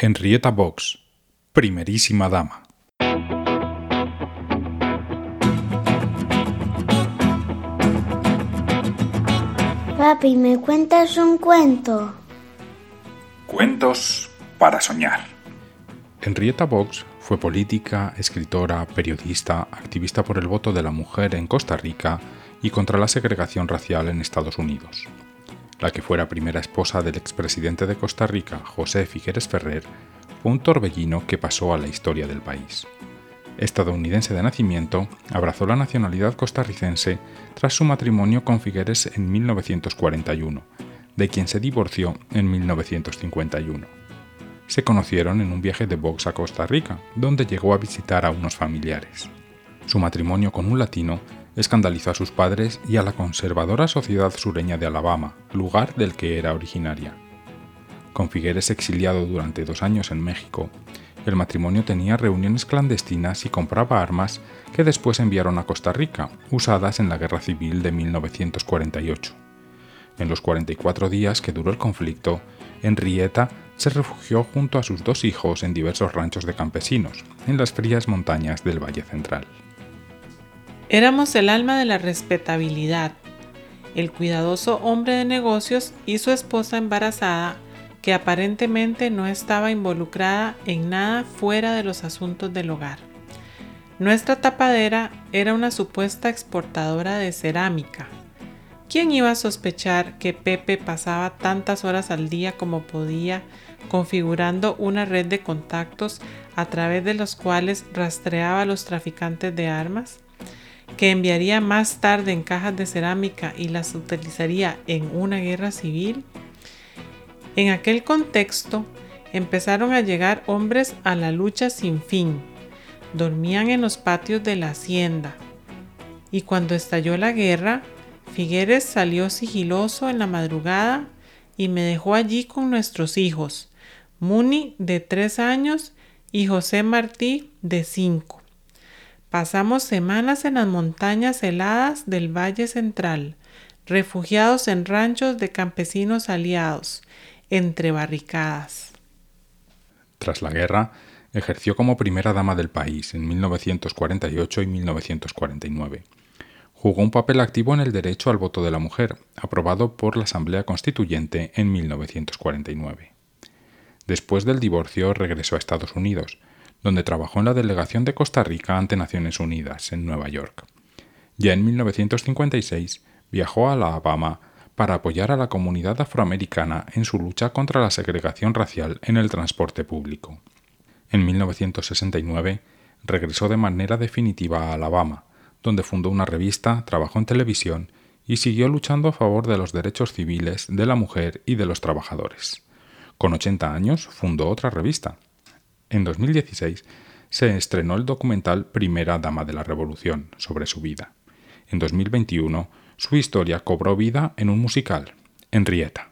Henrietta Box, primerísima dama. Papi, ¿me cuentas un cuento? Cuentos para soñar. Henrietta Box fue política, escritora, periodista, activista por el voto de la mujer en Costa Rica y contra la segregación racial en Estados Unidos. La que fuera primera esposa del expresidente de Costa Rica, José Figueres Ferrer, fue un torbellino que pasó a la historia del país. Estadounidense de nacimiento, abrazó la nacionalidad costarricense tras su matrimonio con Figueres en 1941, de quien se divorció en 1951. Se conocieron en un viaje de box a Costa Rica, donde llegó a visitar a unos familiares. Su matrimonio con un latino escandalizó a sus padres y a la conservadora sociedad sureña de Alabama, lugar del que era originaria. Con Figueres exiliado durante dos años en México, el matrimonio tenía reuniones clandestinas y compraba armas que después enviaron a Costa Rica, usadas en la Guerra Civil de 1948. En los 44 días que duró el conflicto, Henrietta se refugió junto a sus dos hijos en diversos ranchos de campesinos, en las frías montañas del Valle Central. Éramos el alma de la respetabilidad, el cuidadoso hombre de negocios y su esposa embarazada que aparentemente no estaba involucrada en nada fuera de los asuntos del hogar. Nuestra tapadera era una supuesta exportadora de cerámica. ¿Quién iba a sospechar que Pepe pasaba tantas horas al día como podía configurando una red de contactos a través de los cuales rastreaba a los traficantes de armas? Que enviaría más tarde en cajas de cerámica y las utilizaría en una guerra civil? En aquel contexto empezaron a llegar hombres a la lucha sin fin. Dormían en los patios de la hacienda. Y cuando estalló la guerra, Figueres salió sigiloso en la madrugada y me dejó allí con nuestros hijos, Muni de tres años y José Martí de cinco. Pasamos semanas en las montañas heladas del Valle Central, refugiados en ranchos de campesinos aliados, entre barricadas. Tras la guerra, ejerció como primera dama del país en 1948 y 1949. Jugó un papel activo en el derecho al voto de la mujer, aprobado por la Asamblea Constituyente en 1949. Después del divorcio regresó a Estados Unidos, donde trabajó en la delegación de Costa Rica ante Naciones Unidas, en Nueva York. Ya en 1956 viajó a Alabama para apoyar a la comunidad afroamericana en su lucha contra la segregación racial en el transporte público. En 1969 regresó de manera definitiva a Alabama, donde fundó una revista, trabajó en televisión y siguió luchando a favor de los derechos civiles de la mujer y de los trabajadores. Con 80 años fundó otra revista, en 2016 se estrenó el documental Primera Dama de la Revolución sobre su vida. En 2021 su historia cobró vida en un musical, Henrietta.